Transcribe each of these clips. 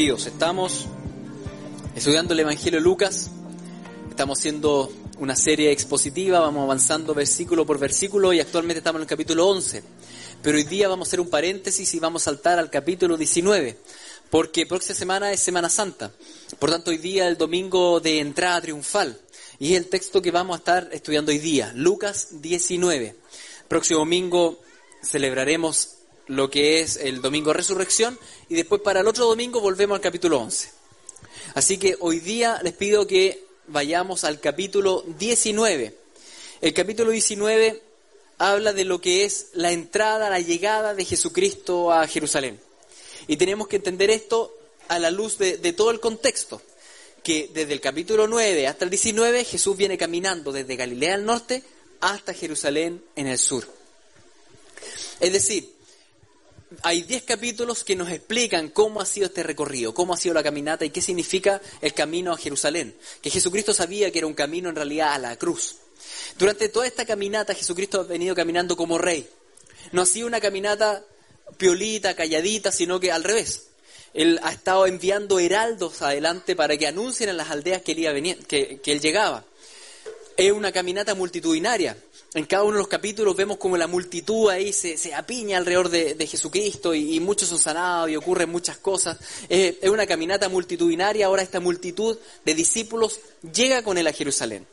Estamos estudiando el Evangelio de Lucas, estamos haciendo una serie expositiva, vamos avanzando versículo por versículo y actualmente estamos en el capítulo 11. Pero hoy día vamos a hacer un paréntesis y vamos a saltar al capítulo 19, porque próxima semana es Semana Santa. Por tanto, hoy día es el domingo de entrada triunfal y es el texto que vamos a estar estudiando hoy día, Lucas 19. Próximo domingo celebraremos lo que es el domingo resurrección y después para el otro domingo volvemos al capítulo 11. Así que hoy día les pido que vayamos al capítulo 19. El capítulo 19 habla de lo que es la entrada, la llegada de Jesucristo a Jerusalén. Y tenemos que entender esto a la luz de, de todo el contexto, que desde el capítulo 9 hasta el 19 Jesús viene caminando desde Galilea al norte hasta Jerusalén en el sur. Es decir, hay 10 capítulos que nos explican cómo ha sido este recorrido, cómo ha sido la caminata y qué significa el camino a Jerusalén. Que Jesucristo sabía que era un camino en realidad a la cruz. Durante toda esta caminata Jesucristo ha venido caminando como rey. No ha sido una caminata piolita, calladita, sino que al revés. Él ha estado enviando heraldos adelante para que anuncien en las aldeas que él, iba venir, que él llegaba. Es una caminata multitudinaria. En cada uno de los capítulos vemos como la multitud ahí se, se apiña alrededor de, de Jesucristo y, muchos son sanados y ocurren muchas cosas. Es una caminata multitudinaria. Ahora esta multitud de discípulos llega con él a Jerusalén.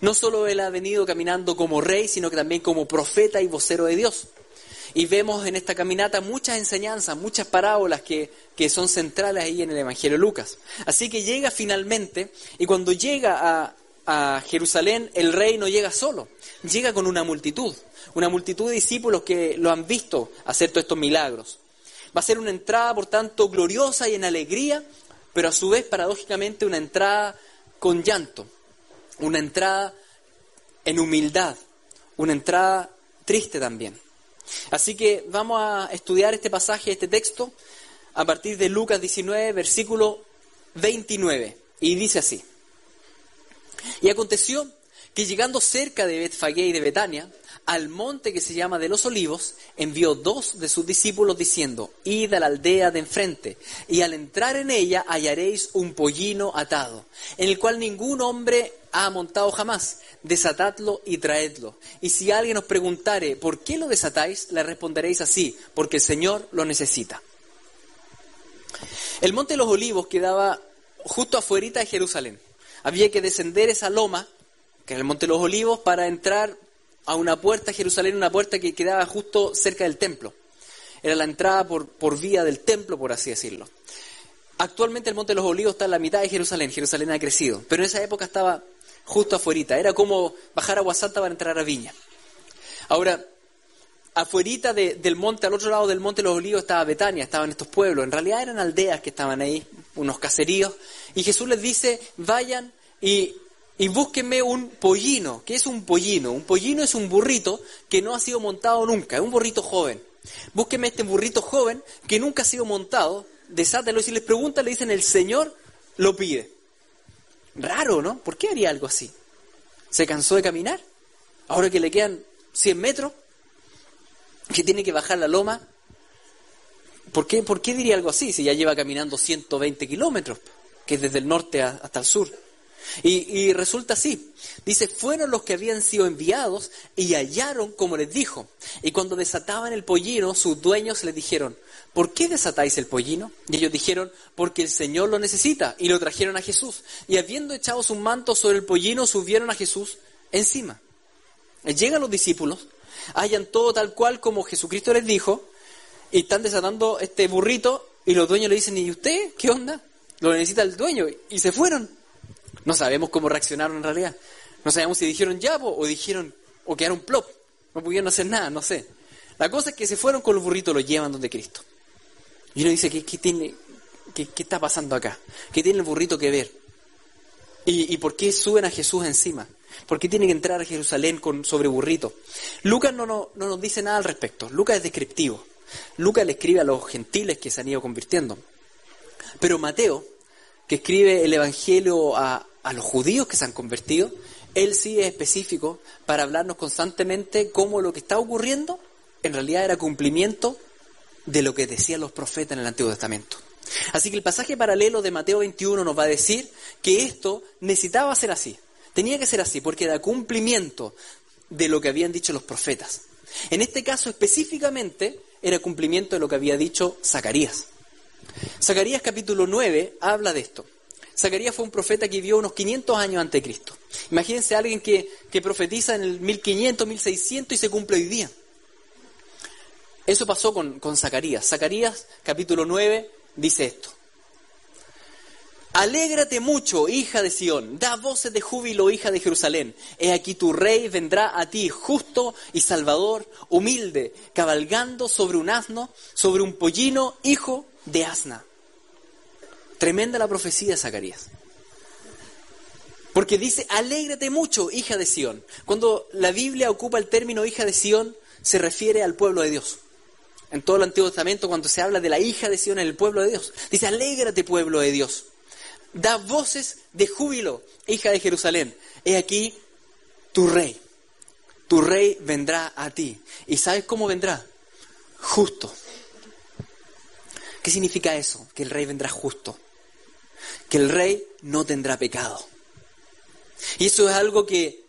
No solo él ha venido caminando como rey, sino que también como profeta y vocero de Dios. Y vemos en esta caminata muchas enseñanzas, muchas parábolas que, que son centrales ahí en el Evangelio de Lucas. Así que llega finalmente, y cuando llega a, a Jerusalén, el rey no llega solo, llega con una multitud, una multitud de discípulos que lo han visto hacer todos estos milagros. Va a ser una entrada, por tanto, gloriosa y en alegría, pero a su vez, paradójicamente, una entrada con llanto, una entrada en humildad, una entrada triste también. Así que vamos a estudiar este pasaje, este texto, a partir de Lucas 19, versículo 29, y dice así. Y aconteció que llegando cerca de Betfagé y de Betania, al monte que se llama de los olivos, envió dos de sus discípulos diciendo, id a la aldea de enfrente, y al entrar en ella hallaréis un pollino atado, en el cual ningún hombre ha montado jamás, desatadlo y traedlo. Y si alguien os preguntare, ¿por qué lo desatáis? Le responderéis así, porque el Señor lo necesita. El monte de los olivos quedaba justo afuera de Jerusalén había que descender esa loma, que es el Monte de los Olivos, para entrar a una puerta a Jerusalén, una puerta que quedaba justo cerca del templo. Era la entrada por, por vía del templo, por así decirlo. Actualmente el Monte de los Olivos está en la mitad de Jerusalén, Jerusalén ha crecido, pero en esa época estaba justo afuera, era como bajar a Guasanta para entrar a Viña. Ahora, afuerita de, del monte, al otro lado del monte de los olivos estaba Betania, estaban estos pueblos. En realidad eran aldeas que estaban ahí, unos caseríos. Y Jesús les dice, vayan y, y búsquenme un pollino. ¿Qué es un pollino? Un pollino es un burrito que no ha sido montado nunca, es un burrito joven. Búsquenme este burrito joven que nunca ha sido montado, desátelo. Y si les preguntan, le dicen, el Señor lo pide. Raro, ¿no? ¿Por qué haría algo así? ¿Se cansó de caminar? Ahora que le quedan 100 metros, que tiene que bajar la loma. ¿Por qué, ¿Por qué diría algo así si ya lleva caminando 120 kilómetros, que es desde el norte hasta el sur? Y, y, resulta así. Dice, fueron los que habían sido enviados y hallaron como les dijo. Y cuando desataban el pollino, sus dueños les dijeron, ¿por qué desatáis el pollino? Y ellos dijeron, porque el Señor lo necesita. Y lo trajeron a Jesús. Y habiendo echado su manto sobre el pollino, subieron a Jesús encima. Llegan los discípulos hallan todo tal cual como Jesucristo les dijo, y están desatando este burrito y los dueños le dicen, ¿y usted qué onda? Lo necesita el dueño y se fueron. No sabemos cómo reaccionaron en realidad. No sabemos si dijeron ya o dijeron o quedaron plop. No pudieron hacer nada, no sé. La cosa es que se fueron con los burritos, los llevan donde Cristo. Y uno dice, ¿qué, tiene, qué, está pasando acá? ¿Qué tiene el burrito que ver? ¿Y, por qué suben a Jesús encima? ¿Por qué tiene que entrar a Jerusalén con, sobre burrito? Lucas no, no, no nos dice nada al respecto. Lucas es descriptivo. Lucas le escribe a los gentiles que se han ido convirtiendo. Pero Mateo, que escribe el Evangelio a, los judíos que se han convertido, él sí es específico para hablarnos constantemente cómo lo que está ocurriendo en realidad era cumplimiento de lo que decían los profetas en el Antiguo Testamento. Así que el pasaje paralelo de Mateo 21 nos va a decir que esto necesitaba ser así. Tenía que ser así porque era cumplimiento de lo que habían dicho los profetas. En este caso específicamente era cumplimiento de lo que había dicho Zacarías. Zacarías capítulo 9 habla de esto. Zacarías fue un profeta que vivió unos 500 años antes de Cristo. Imagínense alguien que, que profetiza en el 1500, 1600 y se cumple hoy día. Eso pasó con, con Zacarías. Zacarías capítulo 9 dice esto. Alégrate mucho, hija de Sión, da voces de júbilo, hija de Jerusalén. He aquí tu rey vendrá a ti, justo y salvador, humilde, cabalgando sobre un asno, sobre un pollino, hijo de asna. Tremenda la profecía de Zacarías. Porque dice, alégrate mucho, hija de Sión. Cuando la Biblia ocupa el término hija de Sión, se refiere al pueblo de Dios. En todo el Antiguo Testamento, cuando se habla de la hija de Sión el pueblo de Dios, dice, alégrate, pueblo de Dios. Da voces de júbilo, hija de Jerusalén. He aquí tu rey. Tu rey vendrá a ti. ¿Y sabes cómo vendrá? Justo. ¿Qué significa eso? Que el rey vendrá justo que el rey no tendrá pecado. Y eso es algo que,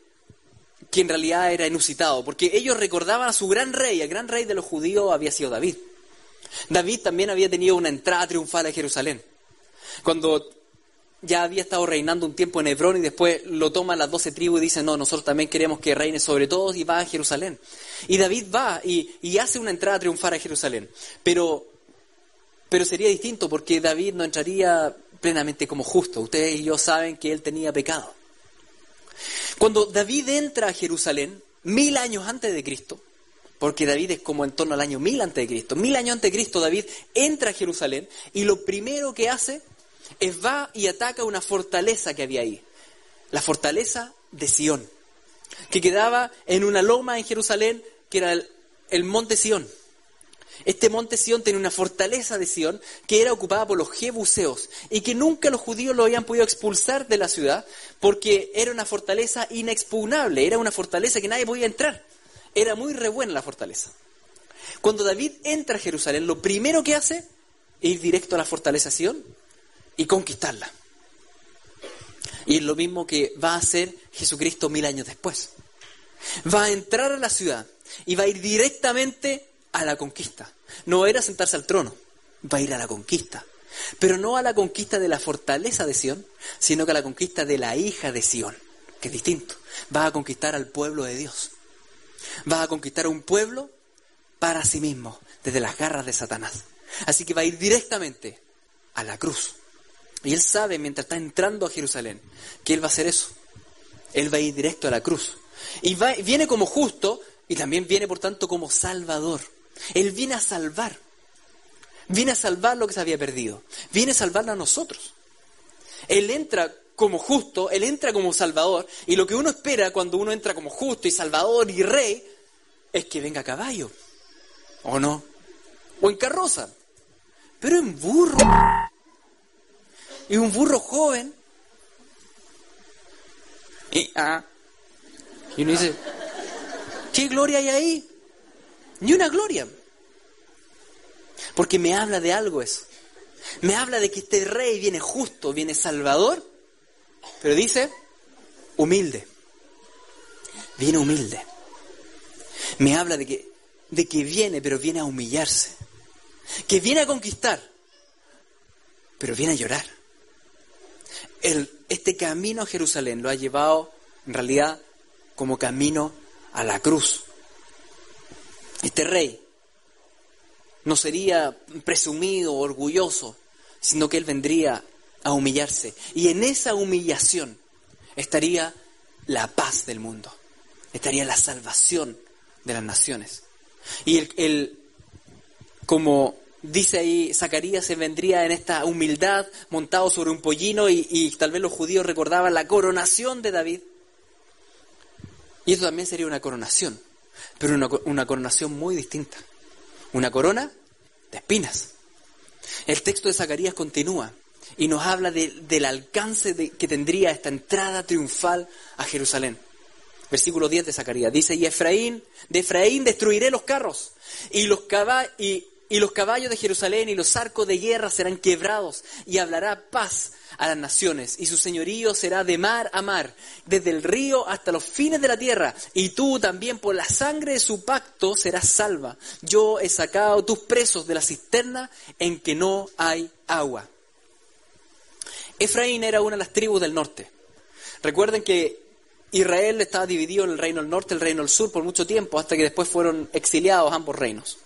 que en realidad era inusitado, porque ellos recordaban a su gran rey, el gran rey de los judíos había sido David. David también había tenido una entrada triunfal a Jerusalén. Cuando ya había estado reinando un tiempo en Hebrón y después lo toman las doce tribus y dicen, no, nosotros también queremos que reine sobre todos y va a Jerusalén. Y David va y, y hace una entrada triunfal a Jerusalén. Pero, pero sería distinto porque David no entraría plenamente como justo. Ustedes y yo saben que él tenía pecado. Cuando David entra a Jerusalén, mil años antes de Cristo, porque David es como en torno al año mil antes de Cristo, mil años antes de Cristo David entra a Jerusalén y lo primero que hace es va y ataca una fortaleza que había ahí, la fortaleza de Sión, que quedaba en una loma en Jerusalén que era el, monte Sión. Este monte Sión tenía una fortaleza de Sión que era ocupada por los jebuseos y que nunca los judíos lo habían podido expulsar de la ciudad porque era una fortaleza inexpugnable, era una fortaleza que nadie podía entrar. Era muy re buena la fortaleza. Cuando David entra a Jerusalén, lo primero que hace es ir directo a la fortaleza Sión y conquistarla. Y es lo mismo que va a hacer Jesucristo mil años después. Va a entrar a la ciudad y va a ir directamente a la conquista. No era sentarse al trono, va a ir a la conquista. Pero no a la conquista de la fortaleza de Sión, sino que a la conquista de la hija de Sión, que es distinto. Va a conquistar al pueblo de Dios. Va a conquistar a un pueblo para sí mismo, desde las garras de Satanás. Así que va a ir directamente a la cruz. Y él sabe, mientras está entrando a Jerusalén, que él va a hacer eso. Él va a ir directo a la cruz. Y viene como justo y también viene, por tanto, como salvador. Él viene a salvar. Viene a salvar lo que se había perdido. Viene a salvarlo a nosotros. Él entra como justo, Él entra como salvador. Y lo que uno espera cuando uno entra como justo y salvador y rey es que venga a caballo. ¿O no? O en carroza. Pero en burro. Y un burro joven. Y, ah, y uno dice, ¿qué gloria hay ahí? Ni una gloria. Porque me habla de algo eso. Me habla de que este rey viene justo, viene salvador, pero dice humilde. Viene humilde. Me habla de que, de que viene, pero viene a humillarse. Que viene a conquistar, pero viene a llorar. El, este camino a Jerusalén lo ha llevado en realidad como camino a la cruz. Este rey no sería presumido, orgulloso, sino que Él vendría a humillarse. Y en esa humillación estaría la paz del mundo, estaría la salvación de las naciones. Y el, como dice ahí Zacarías, se vendría en esta humildad montado sobre un pollino y, tal vez los judíos recordaban la coronación de David. Y eso también sería una coronación, pero una, una coronación muy distinta. Una corona de espinas. El texto de Zacarías continúa y nos habla del alcance que tendría esta entrada triunfal a Jerusalén. Versículo 10 de Zacarías dice, y Efraín, de Efraín destruiré los carros y los, y, y los caballos de Jerusalén y los arcos de guerra serán quebrados y hablará paz a las naciones y su señorío será de mar a mar, desde el río hasta los fines de la tierra y tú también por la sangre de su pacto serás salva. Yo he sacado tus presos de la cisterna en que no hay agua. Efraín era una de las tribus del norte. Recuerden que Israel estaba dividido en el reino del norte y el reino del sur por mucho tiempo, hasta que después fueron exiliados ambos reinos.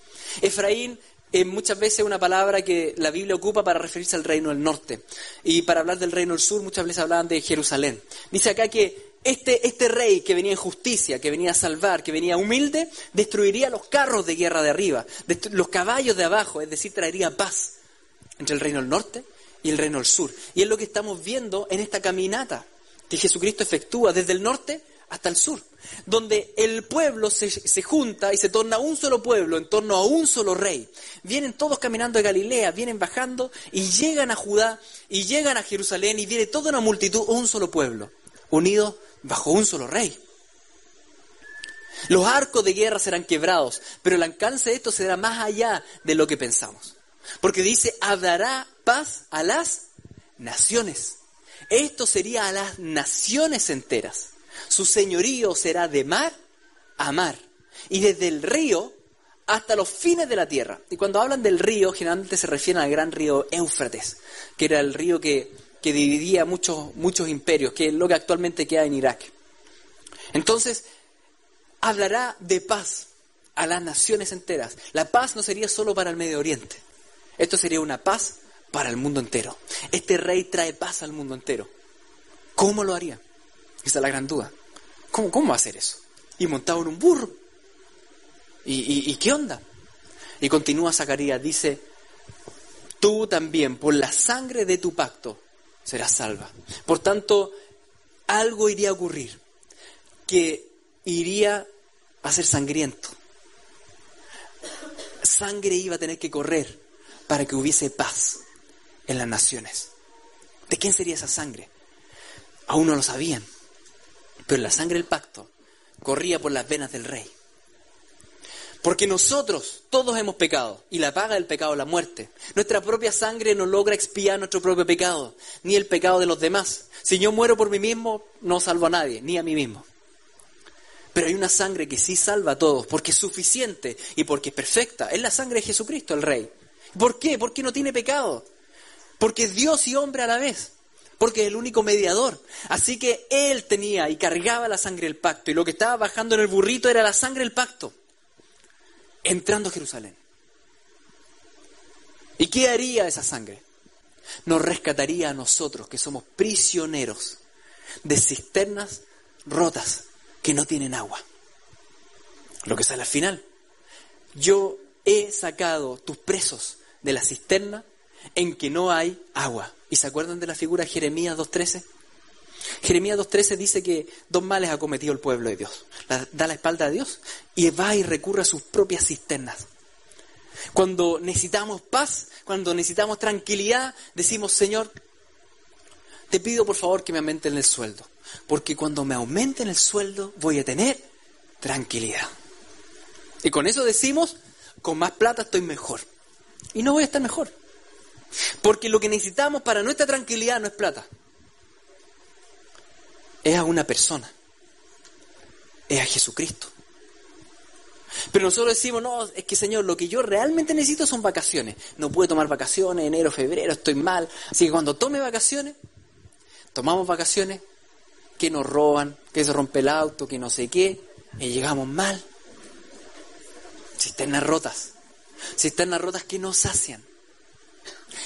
Efraín es muchas veces una palabra que la Biblia ocupa para referirse al reino del norte. Y para hablar del reino del sur muchas veces hablaban de Jerusalén. Dice acá que este, este rey que venía en justicia, que venía a salvar, que venía humilde, destruiría los carros de guerra de arriba, los caballos de abajo, es decir, traería paz entre el reino del norte y el reino del sur. Y es lo que estamos viendo en esta caminata que Jesucristo efectúa desde el norte hasta el sur, donde el pueblo se, se, junta y se torna un solo pueblo en torno a un solo rey. Vienen todos caminando de Galilea, vienen bajando y llegan a Judá y llegan a Jerusalén y viene toda una multitud, un solo pueblo, unido bajo un solo rey. Los arcos de guerra serán quebrados, pero el alcance de esto será más allá de lo que pensamos. Porque dice, hablará paz a las naciones. Esto sería a las naciones enteras. Su señorío será de mar a mar y desde el río hasta los fines de la tierra. Y cuando hablan del río, generalmente se refieren al gran río Éufrates, que era el río que, que dividía muchos, muchos imperios, que es lo que actualmente queda en Irak. Entonces, hablará de paz a las naciones enteras. La paz no sería solo para el Medio Oriente. Esto sería una paz para el mundo entero. Este rey trae paz al mundo entero. ¿Cómo lo haría? Esa es la gran duda. ¿Cómo, cómo hacer eso? Y montado en un burro. ¿Y, y qué onda? Y continúa Zacarías, dice, tú también por la sangre de tu pacto serás salva. Por tanto, algo iría a ocurrir que iría a ser sangriento. Sangre iba a tener que correr para que hubiese paz en las naciones. ¿De quién sería esa sangre? Aún no lo sabían. Pero la sangre del pacto corría por las venas del rey. Porque nosotros todos hemos pecado y la paga del pecado es la muerte. Nuestra propia sangre no logra expiar nuestro propio pecado, ni el pecado de los demás. Si yo muero por mí mismo, no salvo a nadie, ni a mí mismo. Pero hay una sangre que sí salva a todos, porque es suficiente y porque es perfecta. Es la sangre de Jesucristo, el Rey. ¿Por qué? Porque no tiene pecado. Porque es Dios y hombre a la vez porque es el único mediador. Así que él tenía y cargaba la sangre del pacto, y lo que estaba bajando en el burrito era la sangre del pacto, entrando a Jerusalén. ¿Y qué haría esa sangre? Nos rescataría a nosotros, que somos prisioneros de cisternas rotas que no tienen agua. Lo que sale al final. Yo he sacado tus presos de la cisterna en que no hay agua. ¿Y se acuerdan de la figura Jeremías 2.13? Jeremías 2.13 dice que dos males ha cometido el pueblo de Dios. da la espalda a Dios y va y recurre a sus propias cisternas. Cuando necesitamos paz, cuando necesitamos tranquilidad, decimos, Señor, te pido por favor que me aumenten el sueldo. Porque cuando me aumenten el sueldo voy a tener tranquilidad. Y con eso decimos, con más plata estoy mejor. Y no voy a estar mejor. Porque lo que necesitamos para nuestra tranquilidad no es plata. Es a una persona. Es a Jesucristo. Pero nosotros decimos, no, es que Señor, lo que yo realmente necesito son vacaciones. No puedo tomar vacaciones, enero, febrero, estoy mal. Así que cuando tome vacaciones, tomamos vacaciones, que nos roban, que se rompe el auto, que no sé qué, y llegamos mal. Cisternas rotas. cisternas rotas que no sacian.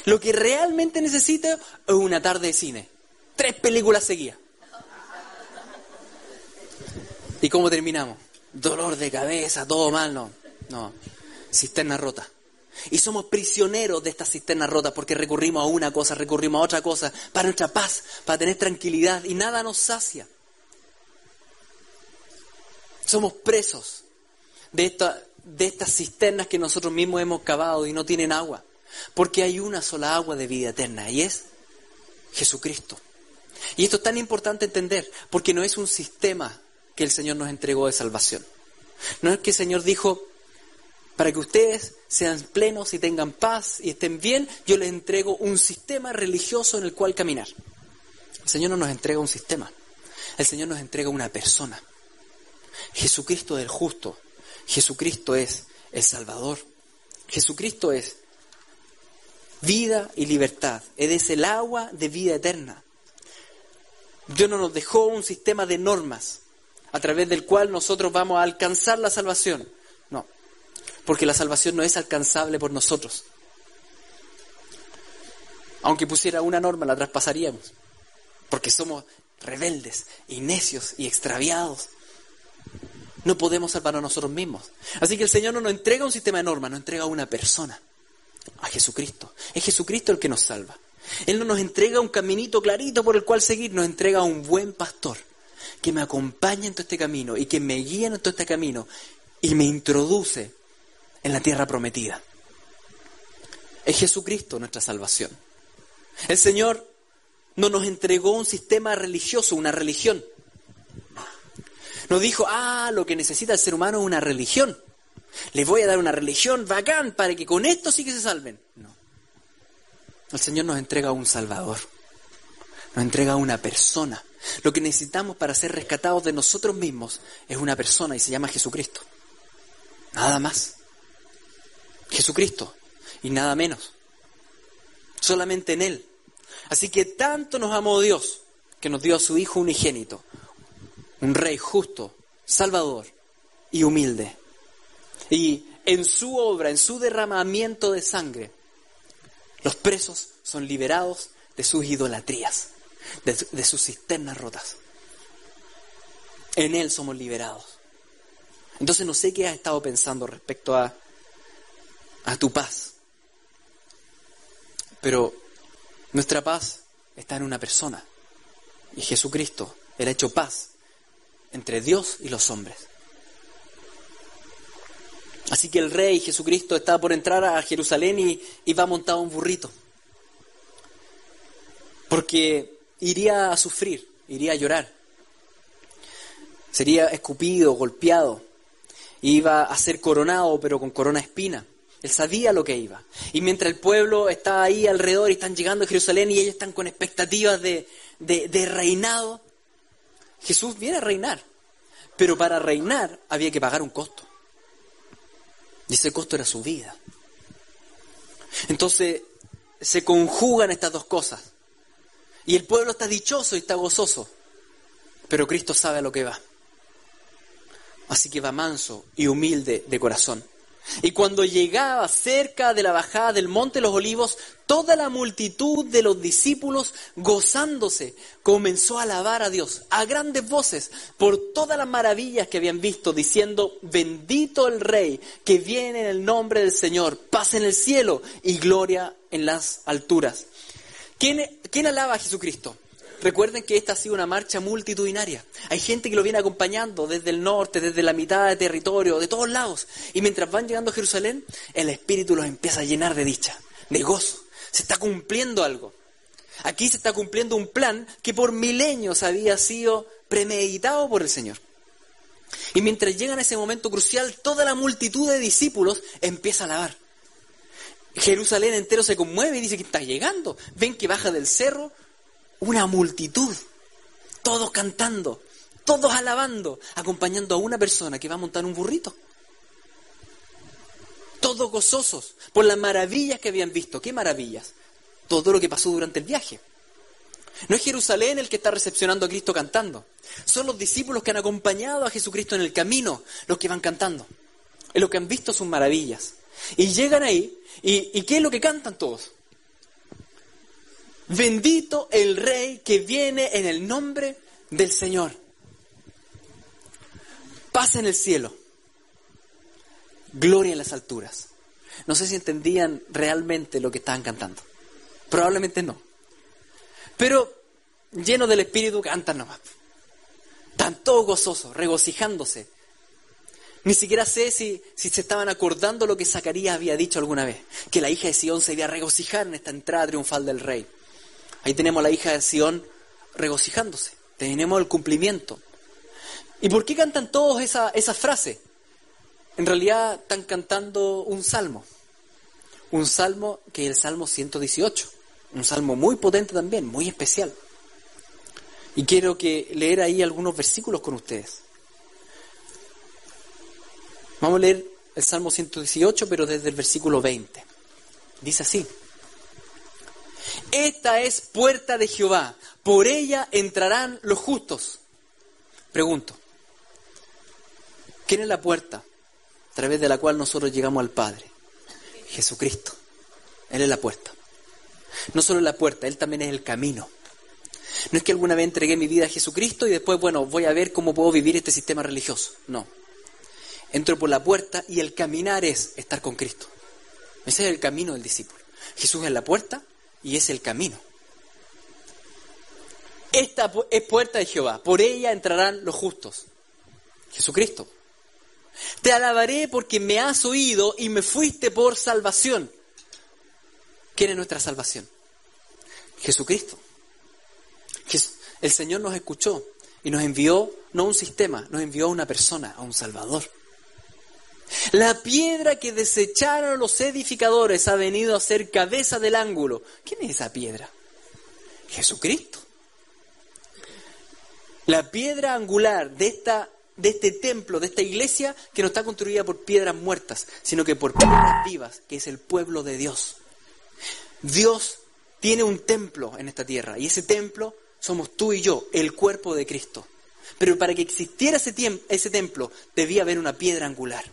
Lo que realmente necesita es una tarde de cine, tres películas seguidas. ¿Y cómo terminamos? Dolor de cabeza, todo mal, no. No, cisterna rota. Y somos prisioneros de estas cisternas rotas porque recurrimos a una cosa, recurrimos a otra cosa, para nuestra paz, para tener tranquilidad y nada nos sacia. Somos presos de, esta, de estas cisternas que nosotros mismos hemos cavado y no tienen agua. Porque hay una sola agua de vida eterna y es Jesucristo. Y esto es tan importante entender porque no es un sistema que el Señor nos entregó de salvación. No es que el Señor dijo, para que ustedes sean plenos y tengan paz y estén bien, yo les entrego un sistema religioso en el cual caminar. El Señor no nos entrega un sistema, el Señor nos entrega una persona. Jesucristo es el justo, Jesucristo es el Salvador, Jesucristo es vida y libertad, es el agua de vida eterna. Dios no nos dejó un sistema de normas a través del cual nosotros vamos a alcanzar la salvación porque la salvación no es alcanzable por nosotros. Aunque pusiera una norma, la traspasaríamos, porque somos rebeldes y necios y extraviados. No podemos salvar a nosotros mismos. Así que el Señor no nos entrega un sistema de normas, nos entrega a una persona, a Jesucristo. Es Jesucristo el que nos salva. Él no nos entrega un caminito clarito por el cual seguir, nos entrega un buen pastor que me acompaña en todo este camino y que me guía en todo este camino y me introduce en la tierra prometida. Es Jesucristo nuestra salvación. El Señor no nos entregó un sistema religioso, una religión. Nos dijo, ah, lo que necesita el ser humano es una religión. Les voy a dar una religión bacán para que con esto sí que se salven. No. El Señor nos entrega un Salvador. Nos entrega una persona. Lo que necesitamos para ser rescatados de nosotros mismos es una persona y se llama Jesucristo. Nada más. Jesucristo y nada menos. Solamente en Él. Así que tanto nos amó Dios que nos dio a su Hijo unigénito, un Rey justo, Salvador y humilde. Y en su obra, en su derramamiento de sangre, los presos son liberados de sus idolatrías, de, de sus cisternas rotas. En Él somos liberados. Entonces no sé qué has estado pensando respecto a a tu paz. Pero nuestra paz está en una persona. Y Jesucristo, Él ha hecho paz entre Dios y los hombres. Así que el rey Jesucristo está por entrar a Jerusalén y, y va montado un burrito. Porque iría a sufrir, iría a llorar. Sería escupido, golpeado. Iba a ser coronado, pero con corona espina. Él sabía lo que iba. Y mientras el pueblo está ahí alrededor y están llegando a Jerusalén y ellos están con expectativas de, de, reinado, Jesús viene a reinar. Pero para reinar había que pagar un costo. Y ese costo era su vida. Entonces se conjugan estas dos cosas. Y el pueblo está dichoso y está gozoso. Pero Cristo sabe a lo que va. Así que va manso y humilde de corazón. Y cuando llegaba cerca de la bajada del monte de los olivos, toda la multitud de los discípulos, gozándose, comenzó a alabar a Dios a grandes voces por todas las maravillas que habían visto, diciendo, bendito el Rey que viene en el nombre del Señor, paz en el cielo y gloria en las alturas. ¿Quién, quién alaba a Jesucristo? Recuerden que esta ha sido una marcha multitudinaria. Hay gente que lo viene acompañando desde el norte, desde la mitad de territorio, de todos lados. Y mientras van llegando a Jerusalén, el Espíritu los empieza a llenar de dicha, de gozo. Se está cumpliendo algo. Aquí se está cumpliendo un plan que por milenios había sido premeditado por el Señor. Y mientras llegan a ese momento crucial, toda la multitud de discípulos empieza a alabar. Jerusalén entero se conmueve y dice que está llegando. Ven que baja del cerro una multitud, todos cantando, todos alabando, acompañando a una persona que va a montar un burrito. Todos gozosos por las maravillas que habían visto. ¿Qué maravillas? Todo lo que pasó durante el viaje. No es Jerusalén el que está recepcionando a Cristo cantando. Son los discípulos que han acompañado a Jesucristo en el camino los que van cantando. Es lo que han visto sus maravillas. Y llegan ahí, y, ¿y qué es lo que cantan todos? Bendito el Rey que viene en el nombre del Señor. Paz en el cielo. Gloria en las alturas. No sé si entendían realmente lo que estaban cantando. Probablemente no. Pero llenos del Espíritu cantan nomás. Están todos gozosos, regocijándose. Ni siquiera sé si, si se estaban acordando lo que Zacarías había dicho alguna vez, que la hija de Sión se iba a regocijar en esta entrada triunfal del rey. Ahí tenemos la hija de Sión regocijándose, tenemos el cumplimiento. ¿Y por qué cantan todos esa, esa frase? En realidad están cantando un salmo, un salmo que es el Salmo 118, un salmo muy potente también, muy especial. Y quiero que leer ahí algunos versículos con ustedes. Vamos a leer el Salmo 118, pero desde el versículo 20. Dice así. Esta es puerta de Jehová, por ella entrarán los justos. Pregunto, ¿quién es la puerta a través de la cual nosotros llegamos al Padre? Jesucristo. Él es la puerta. No solo es la puerta, Él también es el camino. No es que alguna vez entregué mi vida a Jesucristo y después, bueno, voy a ver cómo puedo vivir este sistema religioso. No. Entro por la puerta y el caminar es estar con Cristo. Ese es el camino del discípulo. Jesús es la puerta y es el camino. Esta es puerta de Jehová, por ella entrarán los justos. Jesucristo. Te alabaré porque me has oído y me fuiste por salvación. ¿Quién es nuestra salvación? Jesucristo. El Señor nos escuchó y nos envió no un sistema, nos envió a una persona, a un Salvador. La piedra que desecharon los edificadores ha venido a ser cabeza del ángulo. ¿Quién es esa piedra? Jesucristo. La piedra angular de, esta, de este templo, de esta iglesia, que no está construida por piedras muertas, sino que por piedras vivas, que es el pueblo de Dios. Dios tiene un templo en esta tierra y ese templo somos tú y yo, el cuerpo de Cristo. Pero para que existiera ese, ese templo debía haber una piedra angular.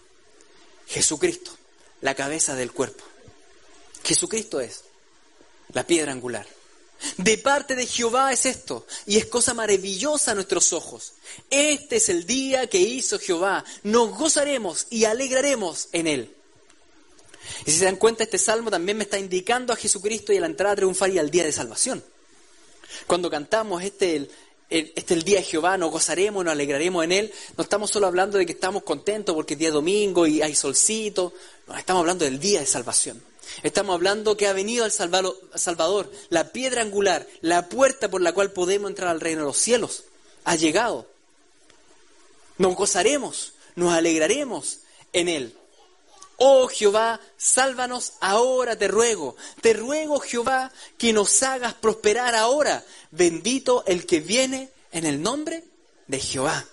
Jesucristo, la cabeza del cuerpo. Jesucristo es la piedra angular. De parte de Jehová es esto, y es cosa maravillosa a nuestros ojos. Este es el día que hizo Jehová. Nos gozaremos y alegraremos en él. Y si se dan cuenta, este salmo también me está indicando a Jesucristo y a la entrada triunfal y al día de salvación. Cuando cantamos este el, este es el día de Jehová, nos gozaremos, nos alegraremos en él, no estamos solo hablando de que estamos contentos porque es día domingo y hay solcito, no, estamos hablando del día de salvación. Estamos hablando que ha venido el Salvador, la piedra angular, la puerta por la cual podemos entrar al reino de los cielos. Ha llegado. Nos gozaremos, nos alegraremos en Él. Oh Jehová, sálvanos ahora, te ruego. Te ruego, Jehová, que nos hagas prosperar ahora. Bendito el que viene en el nombre de Jehová.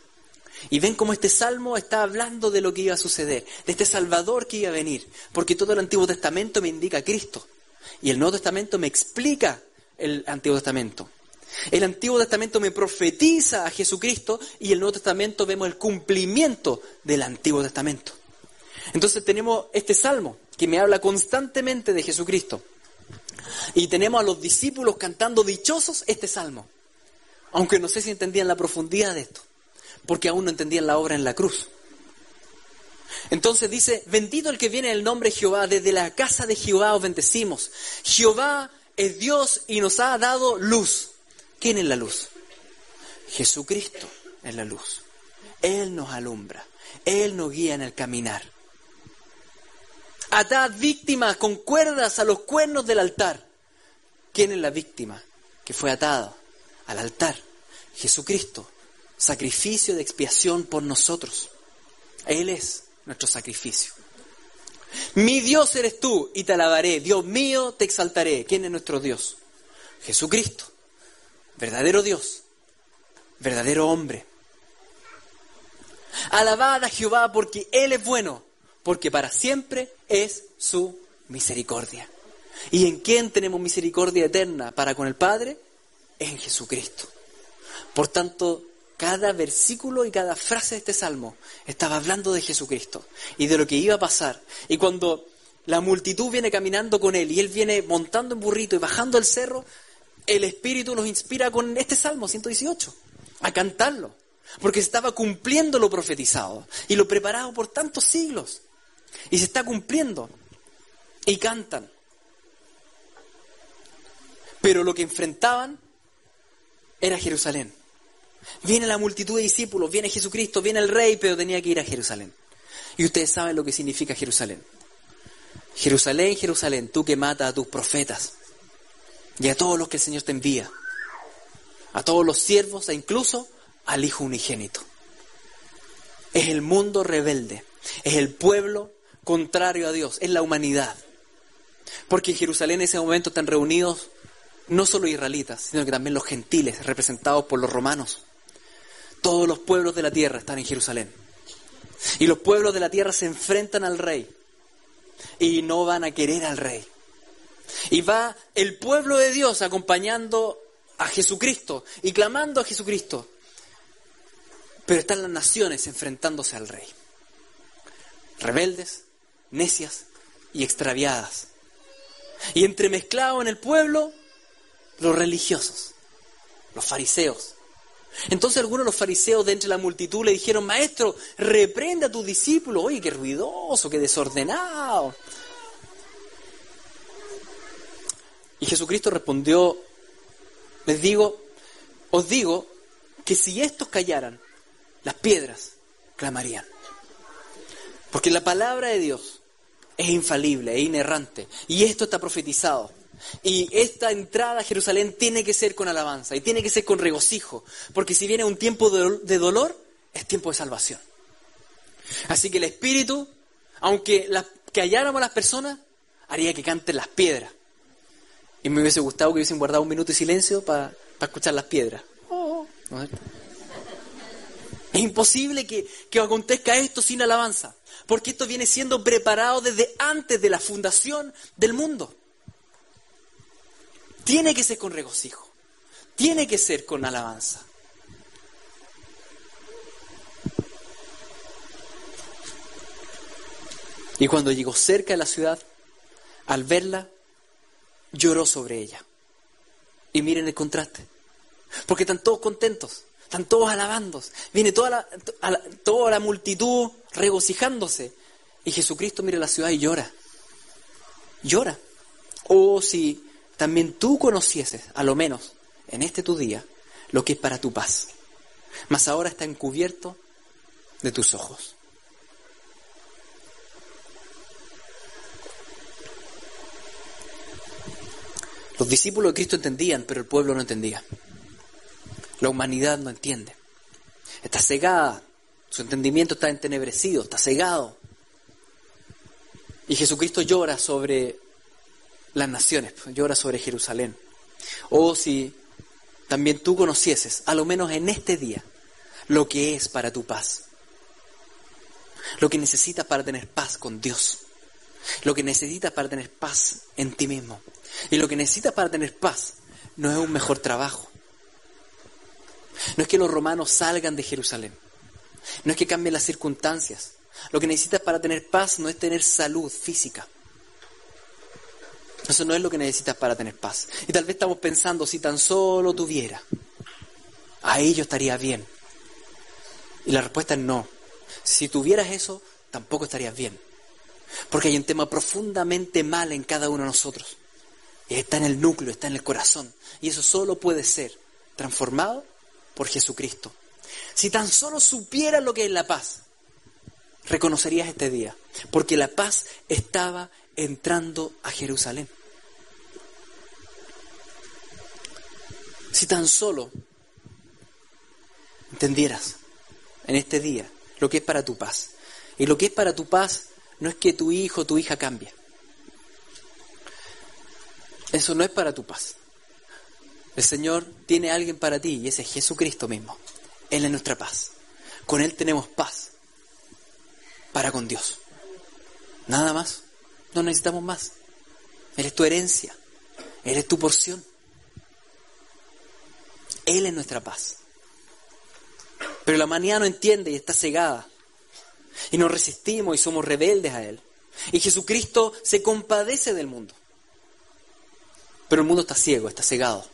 Y ven cómo este salmo está hablando de lo que iba a suceder, de este Salvador que iba a venir, porque todo el Antiguo Testamento me indica a Cristo y el Nuevo Testamento me explica el Antiguo Testamento. El Antiguo Testamento me profetiza a Jesucristo y el Nuevo Testamento vemos el cumplimiento del Antiguo Testamento. Entonces tenemos este salmo que me habla constantemente de Jesucristo. Y tenemos a los discípulos cantando dichosos este salmo. Aunque no sé si entendían la profundidad de esto, porque aún no entendían la obra en la cruz. Entonces dice, bendito el que viene en el nombre de Jehová, desde la casa de Jehová os bendecimos. Jehová es Dios y nos ha dado luz. ¿Quién es la luz? Jesucristo es la luz. Él nos alumbra, Él nos guía en el caminar. Atad víctimas con cuerdas a los cuernos del altar. ¿Quién es la víctima que fue atada al altar? Jesucristo, sacrificio de expiación por nosotros. Él es nuestro sacrificio. Mi Dios eres tú y te alabaré. Dios mío, te exaltaré. ¿Quién es nuestro Dios? Jesucristo, verdadero Dios, verdadero hombre. Alabad a Jehová porque Él es bueno porque para siempre es su misericordia. ¿Y en quién tenemos misericordia eterna para con el Padre? En Jesucristo. Por tanto, cada versículo y cada frase de este salmo estaba hablando de Jesucristo y de lo que iba a pasar. Y cuando la multitud viene caminando con él y él viene montando en burrito y bajando el cerro, el Espíritu los inspira con este Salmo 118, a cantarlo, porque estaba cumpliendo lo profetizado y lo preparado por tantos siglos. Y se está cumpliendo. Y cantan. Pero lo que enfrentaban era Jerusalén. Viene la multitud de discípulos, viene Jesucristo, viene el rey, pero tenía que ir a Jerusalén. Y ustedes saben lo que significa Jerusalén. Jerusalén, Jerusalén, tú que matas a tus profetas y a todos los que el Señor te envía, a todos los siervos e incluso al Hijo unigénito. Es el mundo rebelde, es el pueblo contrario a Dios, es la humanidad. Porque en Jerusalén en ese momento están reunidos no solo israelitas, sino que también los gentiles, representados por los romanos. Todos los pueblos de la tierra están en Jerusalén. Y los pueblos de la tierra se enfrentan al rey y no van a querer al rey. Y va el pueblo de Dios acompañando a Jesucristo y clamando a Jesucristo. Pero están las naciones enfrentándose al rey. Rebeldes, necias y extraviadas. Y entremezclado en el pueblo, los religiosos, los fariseos. Entonces algunos de los fariseos de entre la multitud le dijeron, maestro, reprende a tus discípulos. Oye, qué ruidoso, qué desordenado. Y Jesucristo respondió, les digo, os digo que si estos callaran, las piedras clamarían. Porque la palabra de Dios es infalible, es inerrante. Y esto está profetizado. Y esta entrada a Jerusalén tiene que ser con alabanza y tiene que ser con regocijo. Porque si viene un tiempo de dolor, es tiempo de salvación. Así que el Espíritu, aunque que halláramos las personas, haría que canten las piedras. Y me hubiese gustado que hubiesen guardado un minuto de silencio para escuchar las piedras. Es imposible que, que acontezca esto sin alabanza, porque esto viene siendo preparado desde antes de la fundación del mundo. Tiene que ser con regocijo, tiene que ser con alabanza. Y cuando llegó cerca de la ciudad, al verla, lloró sobre ella. Y miren el contraste, porque están todos contentos. Están todos alabando. Viene toda la, toda la multitud regocijándose. Y Jesucristo mira la ciudad y llora. Llora. Oh, si también tú conocieses, a lo menos en este tu día, lo que es para tu paz. Mas ahora está encubierto de tus ojos. Los discípulos de Cristo entendían, pero el pueblo no entendía. La humanidad no entiende. Está cegada. Su entendimiento está entenebrecido, está cegado. Y Jesucristo llora sobre las naciones, llora sobre Jerusalén. O si también tú conocieses, a lo menos en este día, lo que es para tu paz. Lo que necesitas para tener paz con Dios. Lo que necesitas para tener paz en ti mismo. Y lo que necesitas para tener paz no es un mejor trabajo. No es que los romanos salgan de Jerusalén. No es que cambien las circunstancias. Lo que necesitas para tener paz no es tener salud física. Eso no es lo que necesitas para tener paz. Y tal vez estamos pensando, si tan solo tuviera, ahí yo estaría bien. Y la respuesta es no. Si tuvieras eso, tampoco estarías bien. Porque hay un tema profundamente mal en cada uno de nosotros. Está en el núcleo, está en el corazón. Y eso solo puede ser transformado por Jesucristo. Si tan solo supieras lo que es la paz, reconocerías este día, porque la paz estaba entrando a Jerusalén. Si tan solo entendieras en este día lo que es para tu paz. Y lo que es para tu paz no es que tu hijo o tu hija cambie. Eso no es para tu paz. El Señor tiene a alguien para ti y ese es Jesucristo mismo. Él es nuestra paz. Con Él tenemos paz para con Dios. Nada más. No necesitamos más. Él es tu herencia. Él es tu porción. Él es nuestra paz. Pero la humanidad no entiende y está cegada. Y nos resistimos y somos rebeldes a Él. Y Jesucristo se compadece del mundo. Pero el mundo está ciego, está cegado.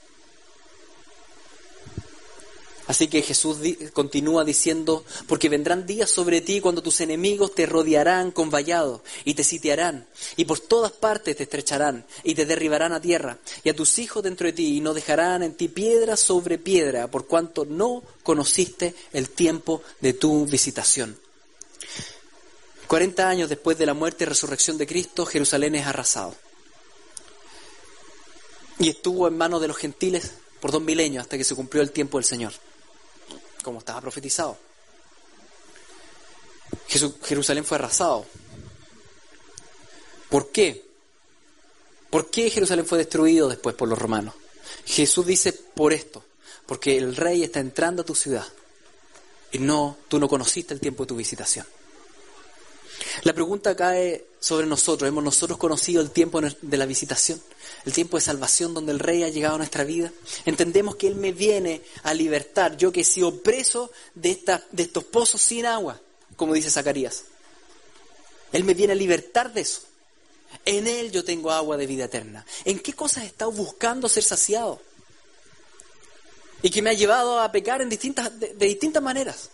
Así que Jesús continúa diciendo, porque vendrán días sobre ti cuando tus enemigos te rodearán con vallado y te sitiarán y por todas partes te estrecharán y te derribarán a tierra y a tus hijos dentro de ti y no dejarán en ti piedra sobre piedra por cuanto no conociste el tiempo de tu visitación. Cuarenta años después de la muerte y resurrección de Cristo, Jerusalén es arrasado. Y estuvo en manos de los gentiles por dos milenios hasta que se cumplió el tiempo del Señor como estaba profetizado. Jerusalén fue arrasado. ¿Por qué? ¿Por qué Jerusalén fue destruido después por los romanos? Jesús dice por esto, porque el rey está entrando a tu ciudad y no, tú no conociste el tiempo de tu visitación. La pregunta cae sobre nosotros. ¿Hemos nosotros conocido el tiempo de la visitación? El tiempo de salvación donde el Rey ha llegado a nuestra vida. Entendemos que Él me viene a libertar. Yo que he sido preso de, esta, de estos pozos sin agua, como dice Zacarías. Él me viene a libertar de eso. En Él yo tengo agua de vida eterna. ¿En qué cosas he estado buscando ser saciado? Y que me ha llevado a pecar en distintas, de distintas maneras.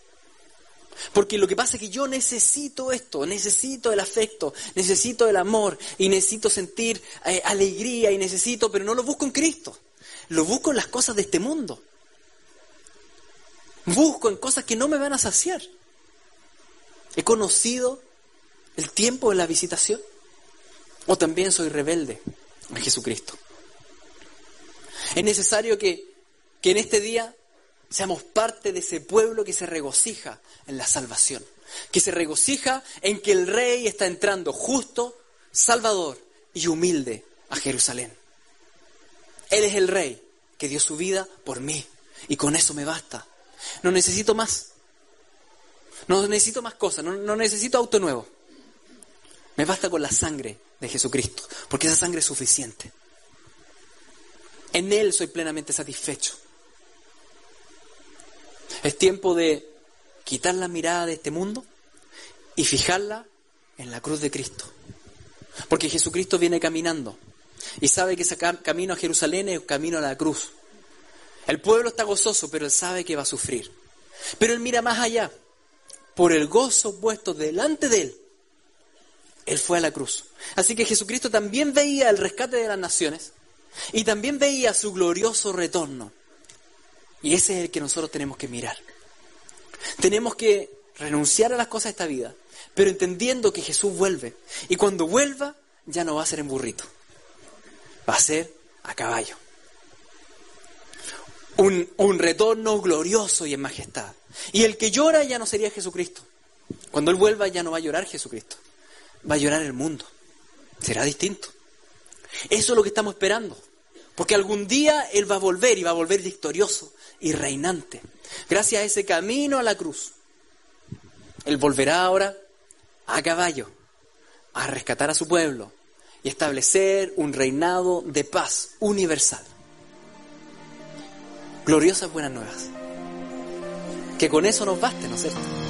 Porque lo que pasa es que yo necesito esto, necesito el afecto, necesito el amor y necesito sentir eh, alegría y necesito, pero no lo busco en Cristo, lo busco en las cosas de este mundo. Busco en cosas que no me van a saciar. He conocido el tiempo de la visitación o también soy rebelde a Jesucristo. Es necesario que, que en este día seamos parte de ese pueblo que se regocija en la salvación, que se regocija en que el rey está entrando justo, salvador y humilde a Jerusalén. Él es el rey que dio su vida por mí y con eso me basta. No necesito más. No necesito más cosas, no, necesito auto nuevo. Me basta con la sangre de Jesucristo, porque esa sangre es suficiente. En Él soy plenamente satisfecho. Es tiempo de quitar la mirada de este mundo y fijarla en la cruz de Cristo. Porque Jesucristo viene caminando y sabe que ese camino a Jerusalén es camino a la cruz. El pueblo está gozoso, pero él sabe que va a sufrir. Pero él mira más allá. Por el gozo puesto delante de él, él fue a la cruz. Así que Jesucristo también veía el rescate de las naciones y también veía su glorioso retorno. Y ese es el que nosotros tenemos que mirar. Tenemos que renunciar a las cosas de esta vida, pero entendiendo que Jesús vuelve. Y cuando vuelva, ya no va a ser en burrito, va a ser a caballo. Un, un, retorno glorioso y en majestad. Y el que llora ya no sería Jesucristo. Cuando Él vuelva ya no va a llorar Jesucristo, va a llorar el mundo. Será distinto. Eso es lo que estamos esperando. Porque algún día Él va a volver y va a volver victorioso y reinante. Gracias a ese camino a la cruz. Él volverá ahora a caballo a rescatar a su pueblo y establecer un reinado de paz universal. Gloriosas buenas nuevas. Que con eso nos baste, ¿no es cierto?